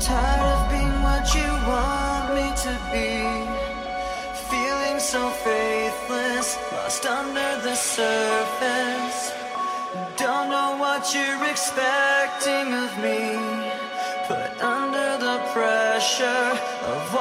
Tired of being what you want me to be. Feeling so faithless, lost under the surface. Don't know what you're expecting of me. Put under the pressure of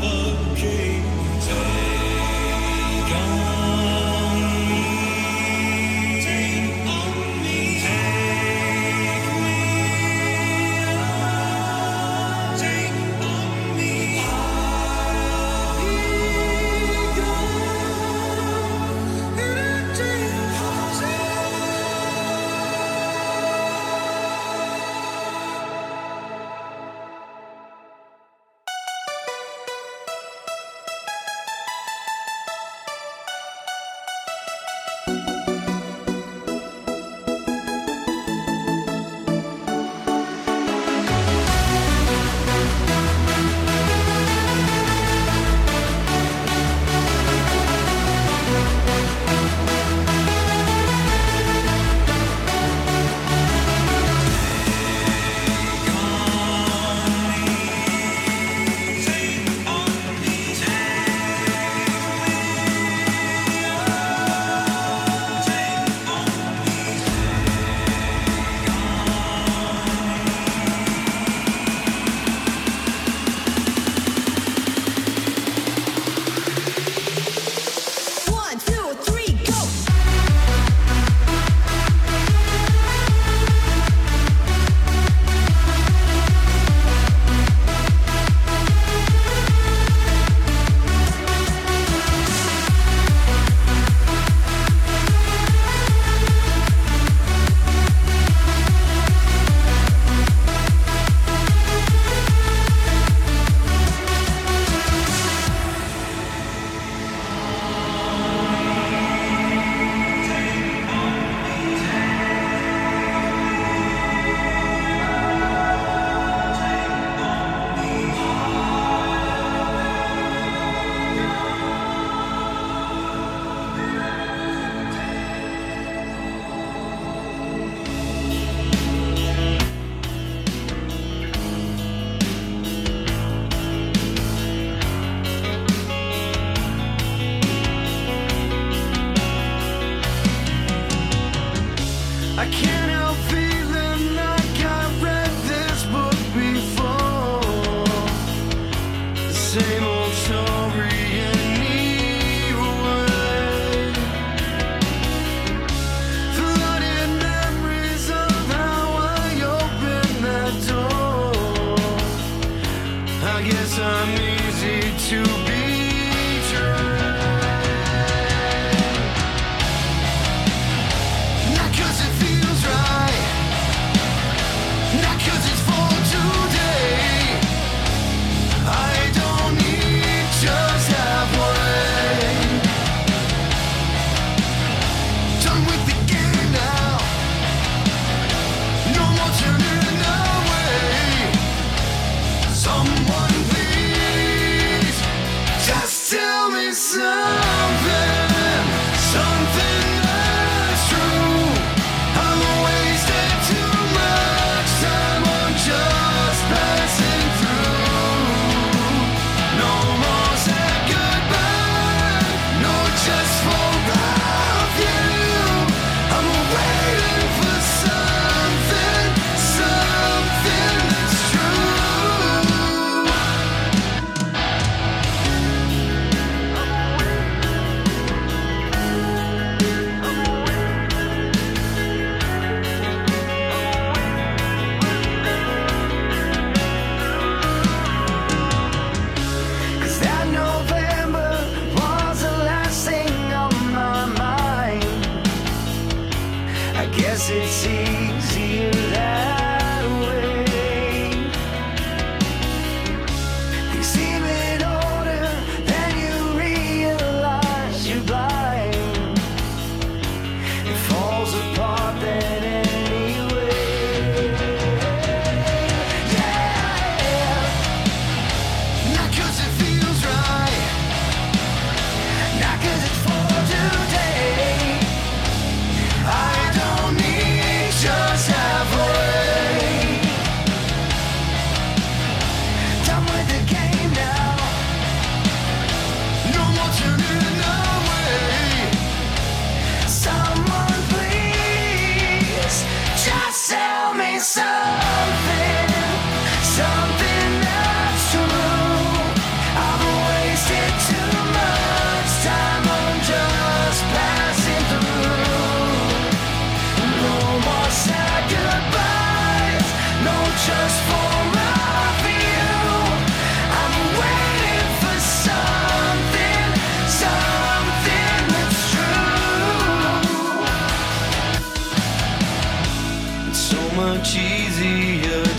love.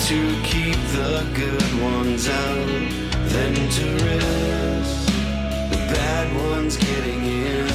to keep the good ones out than to risk the bad ones getting in.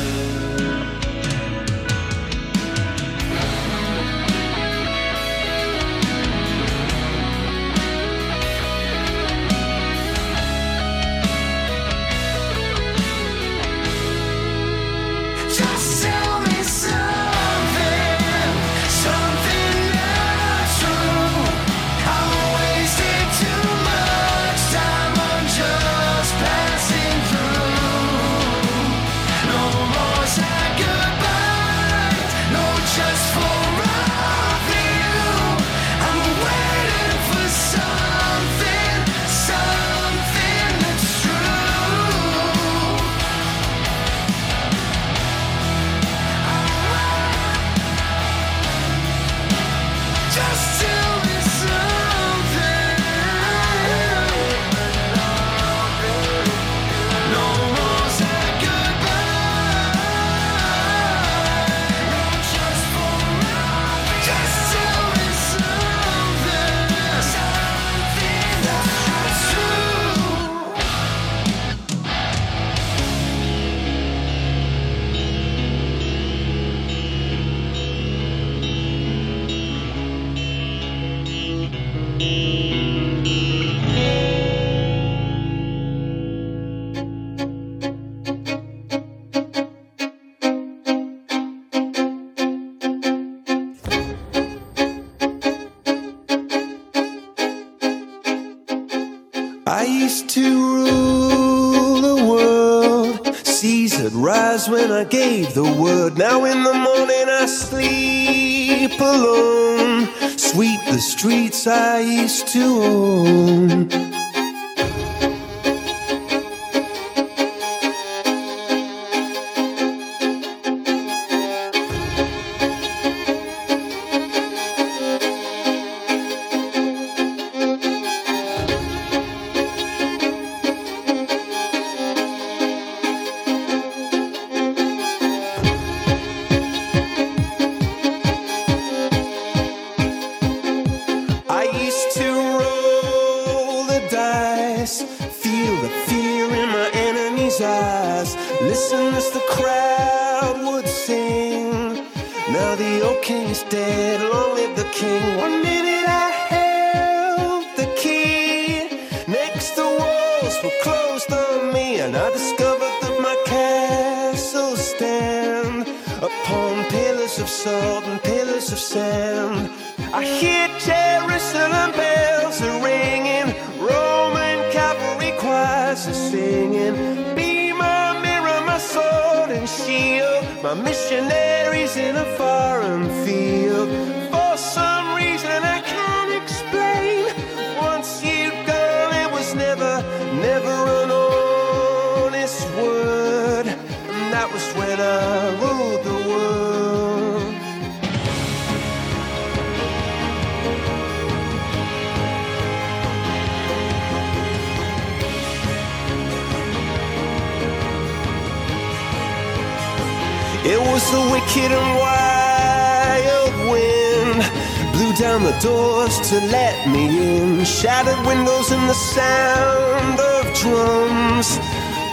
believe the word. Now in the morning I sleep alone. Sweep the streets I used to own.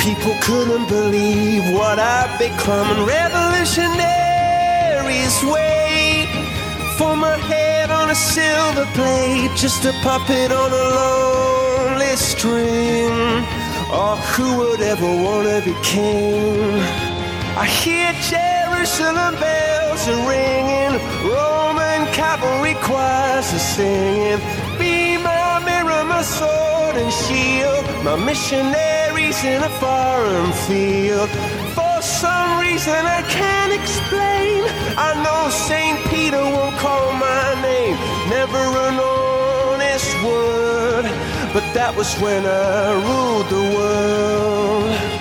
People couldn't believe what I've become. And revolutionaries wait for my head on a silver plate, just a puppet on a lonely string. Oh, who would ever wanna be king? I hear Jerusalem bells are ringing, Roman cavalry choirs are singing. Be my mirror, my sword and shield, my missionaries in a foreign field. For some reason I can't explain, I know Saint Peter won't call my name, never an honest word. But that was when I ruled the world.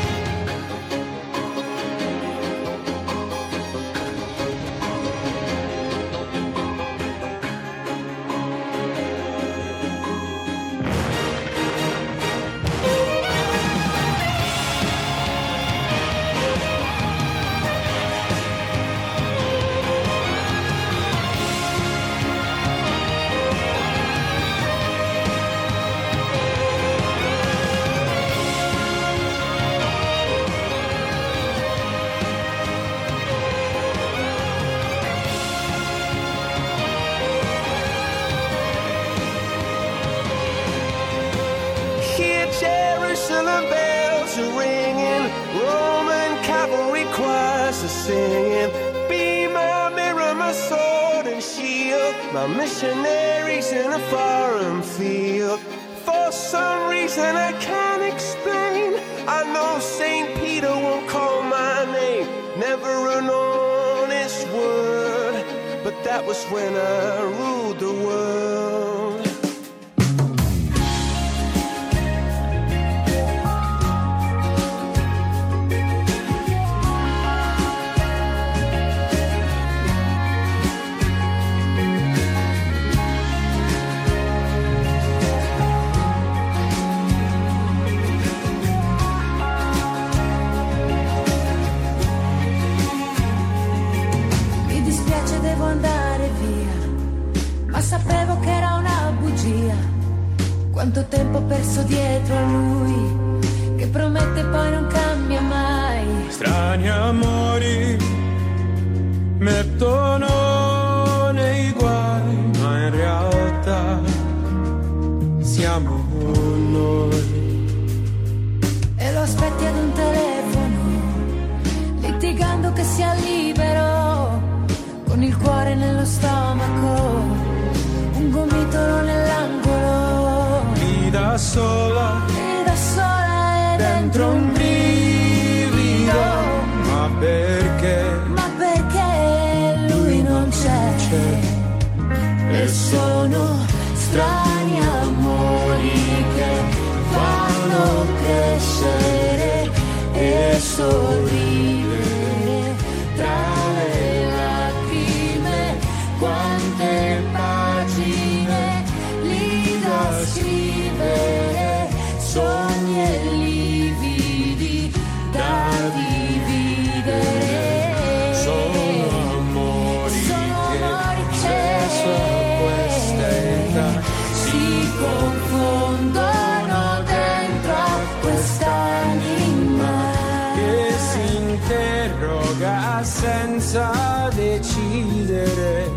Missionaries in a foreign field. For some reason I can't explain, I know Saint Peter won't call my name, never an honest word. But that was when I ruled senza decidere.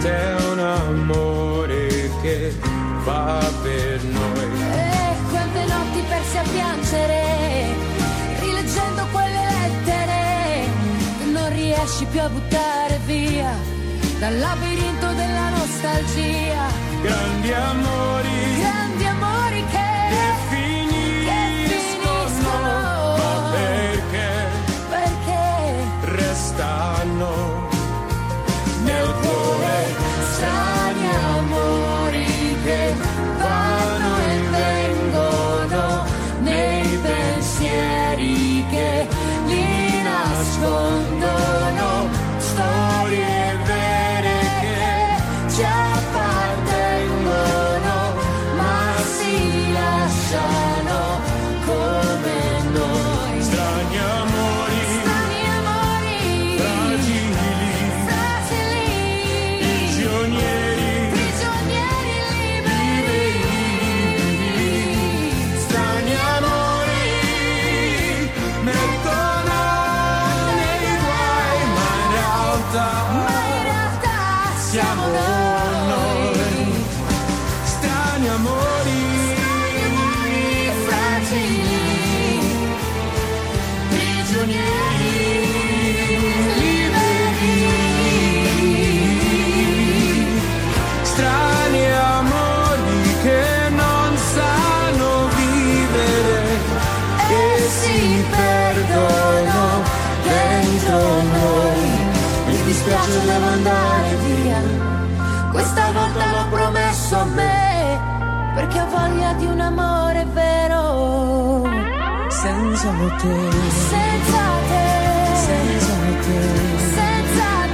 C'è un amore che va per noi. E quante notti perse a piangere, rileggendo quelle lettere non riesci più a buttare via dal labirinto della nostalgia. Grandi amori Grandi Senza te, Senza te senza te. Senza te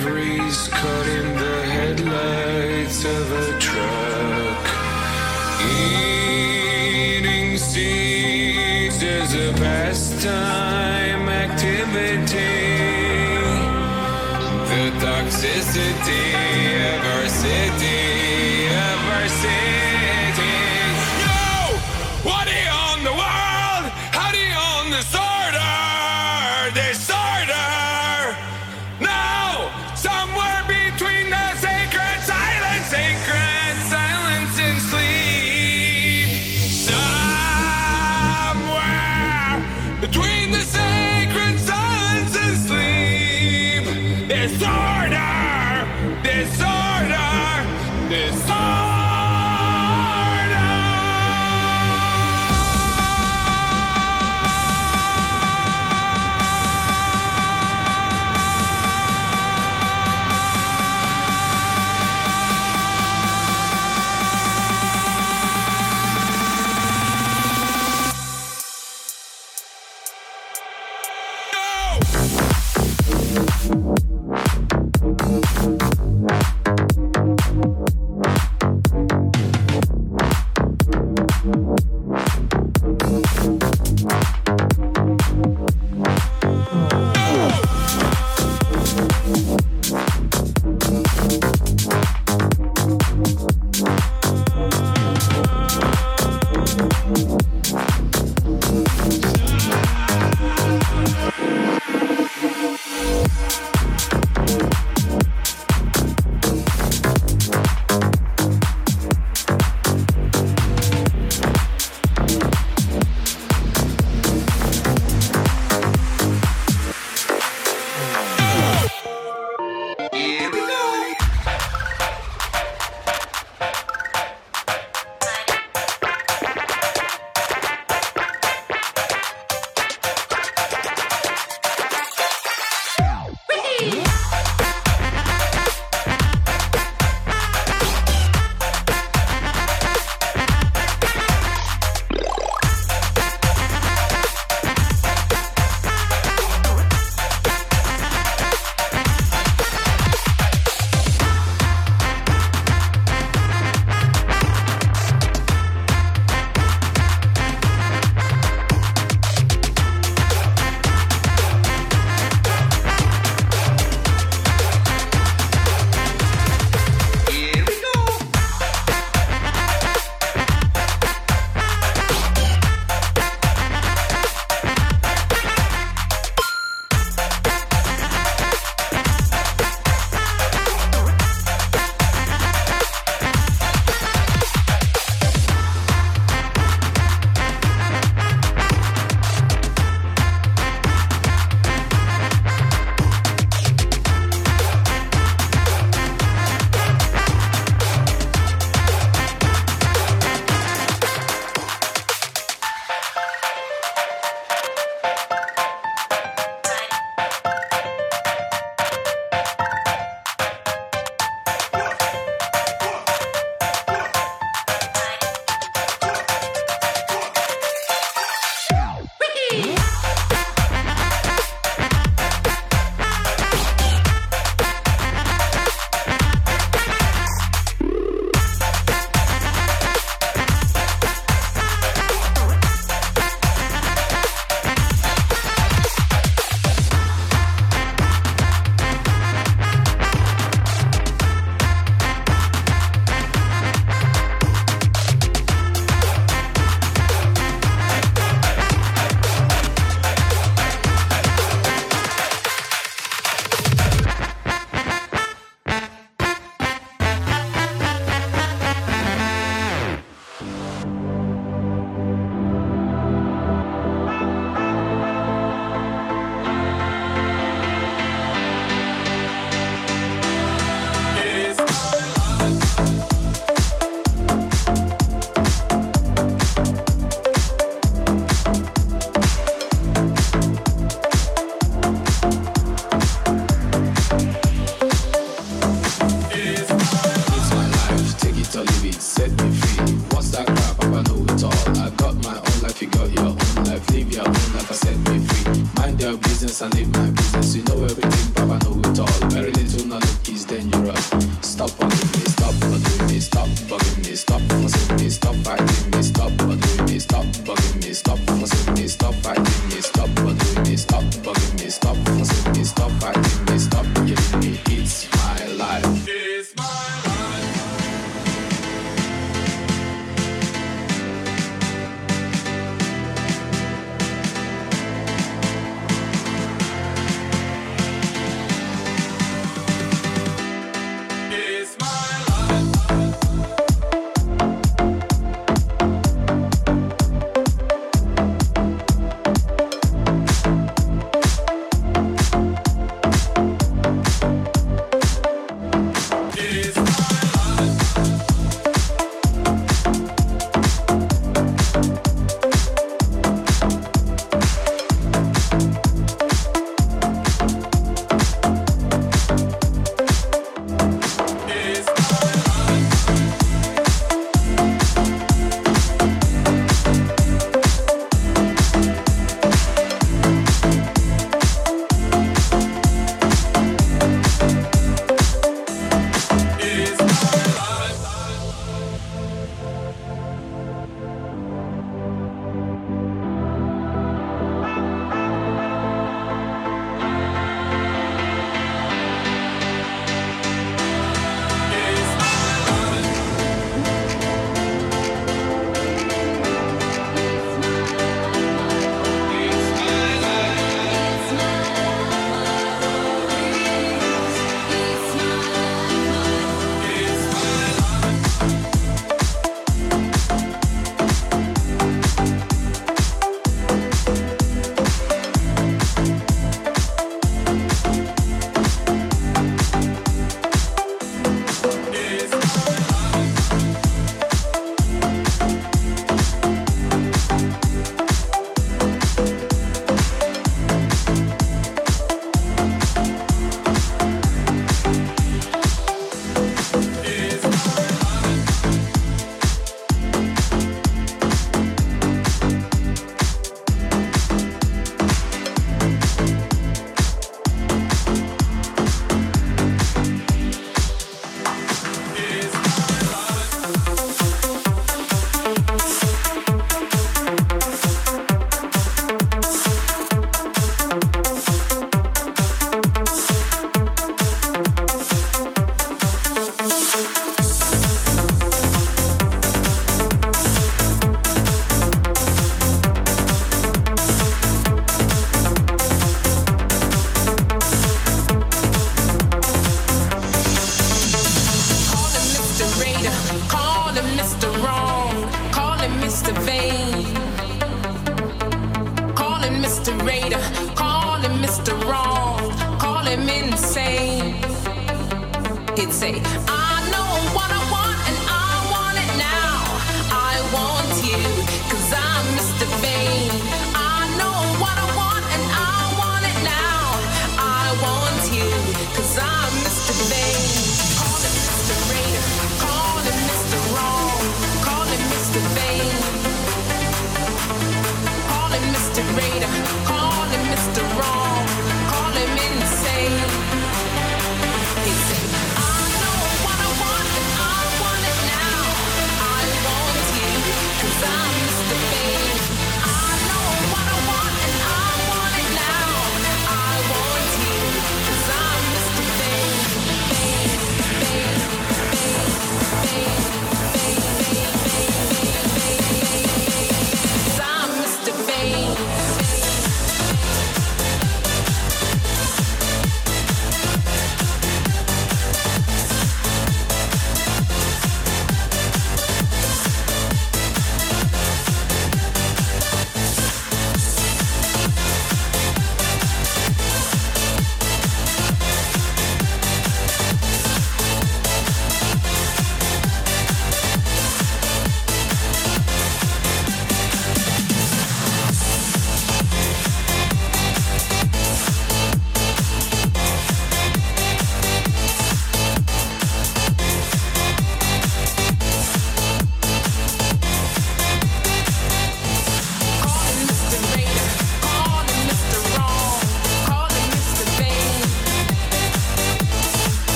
ivories caught in the headlights of a truck. Eating seeds is a pastime.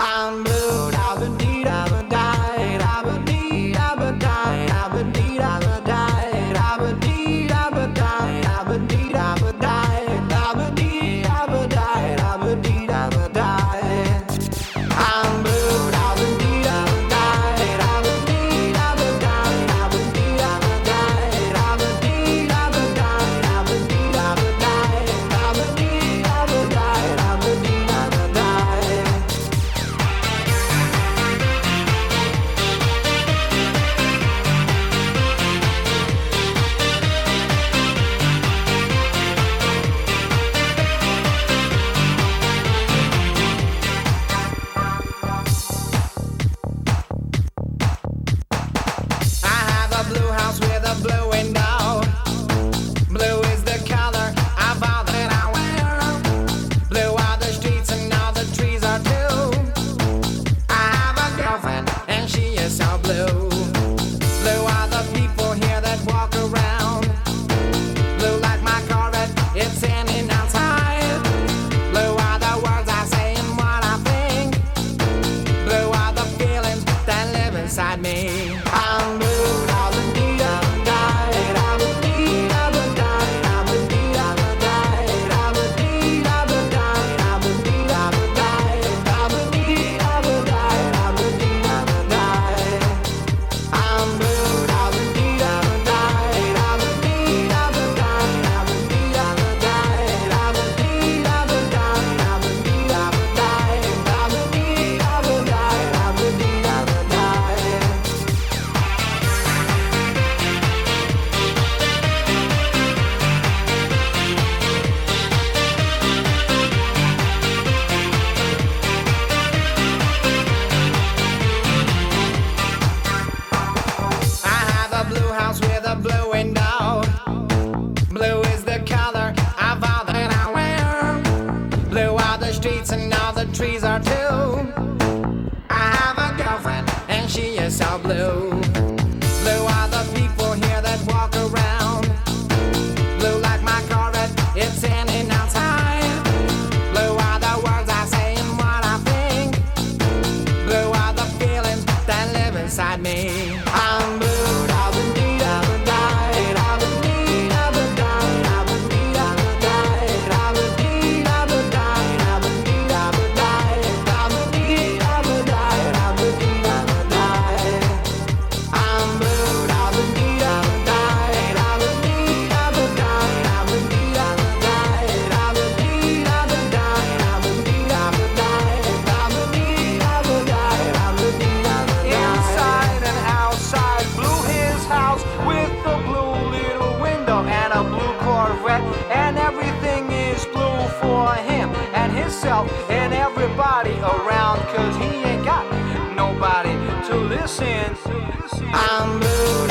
I'm blue, I've been deed, I've been died, I've been sin. I'm blue.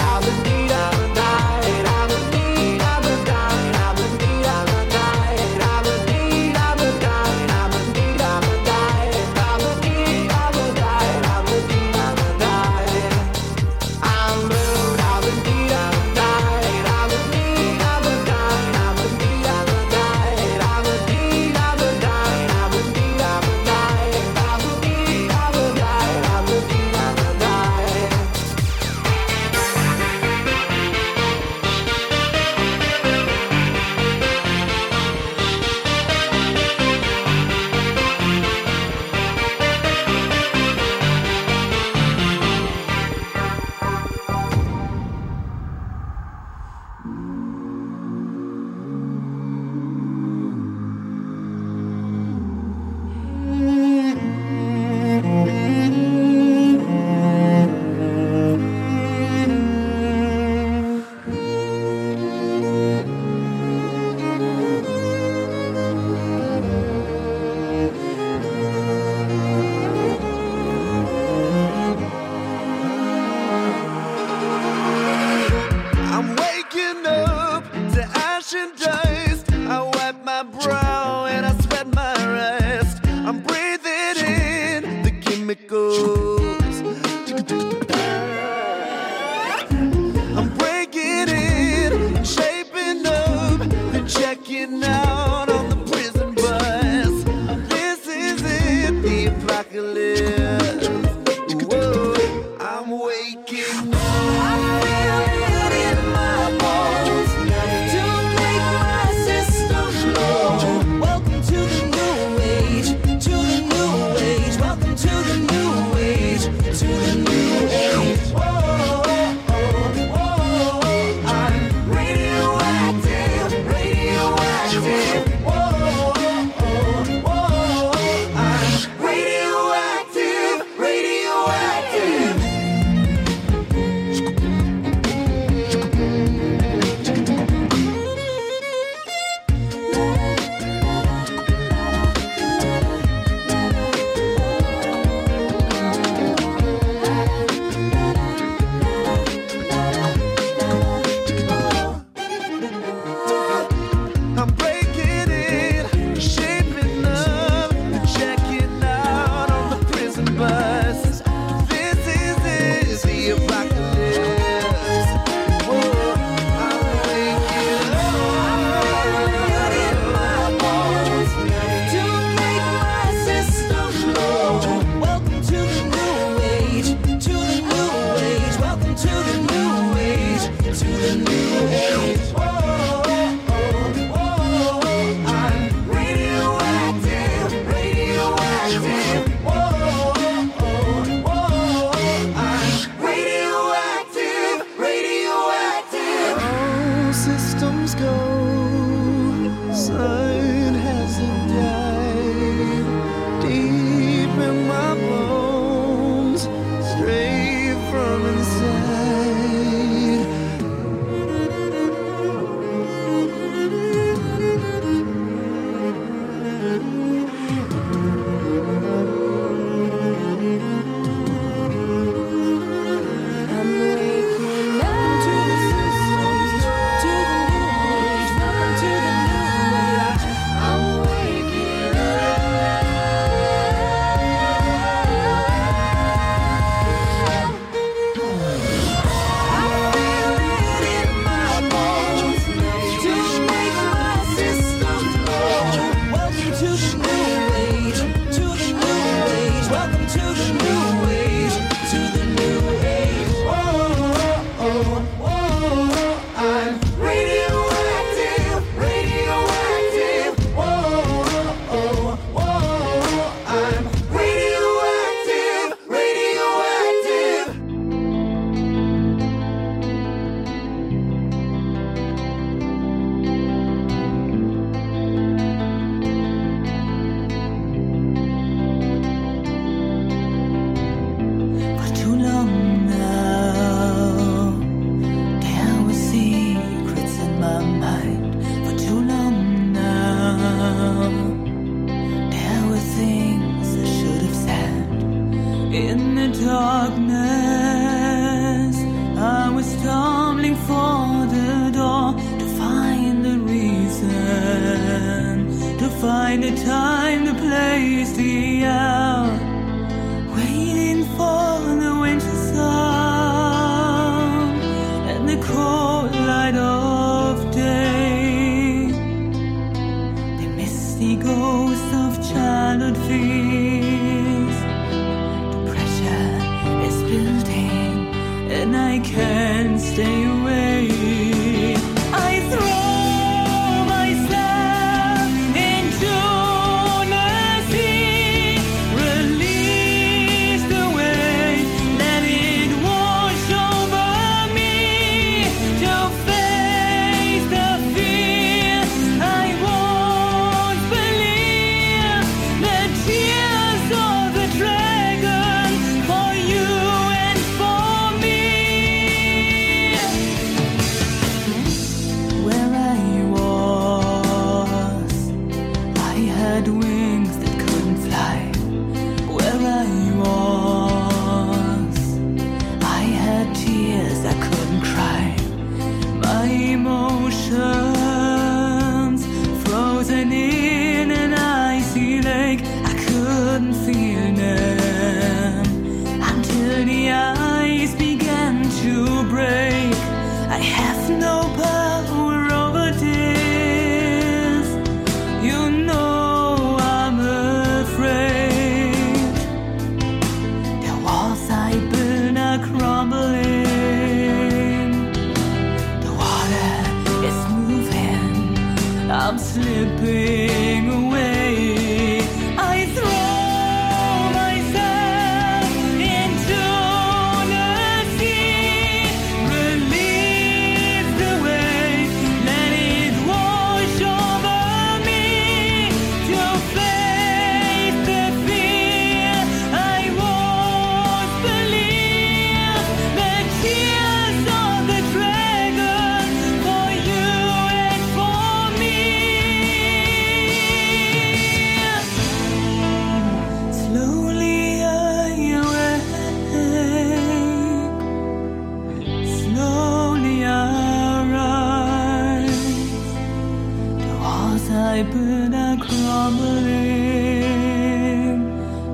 crumbling.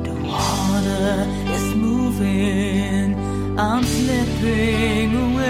The water is moving. I'm slipping away.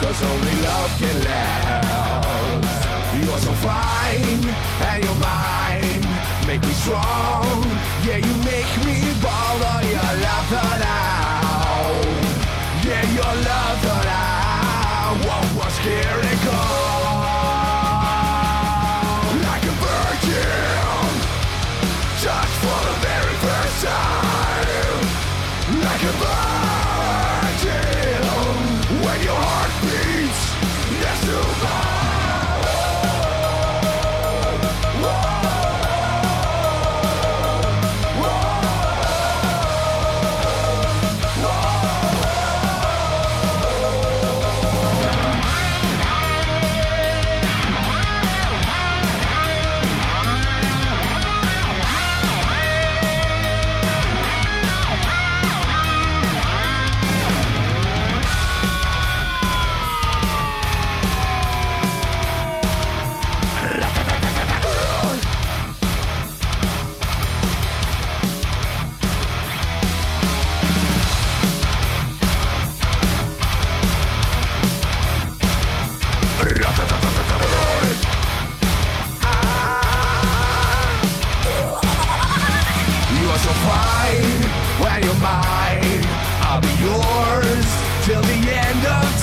Cause only love can last. You're so fine, and you're mine. Make me strong, yeah, you make me ball. Oh, your love out. Yeah, your love out. What was here gone? Like a virgin, touched for the very first time. Like a virgin,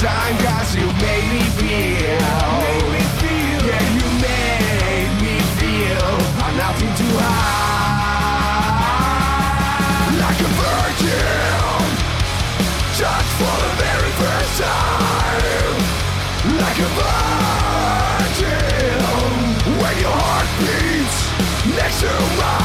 time. Cause you made me feel. Yeah, you made me feel. I'm nothing. Like a virgin. Just for the very first time. Like a virgin. When your heart beats next to mine.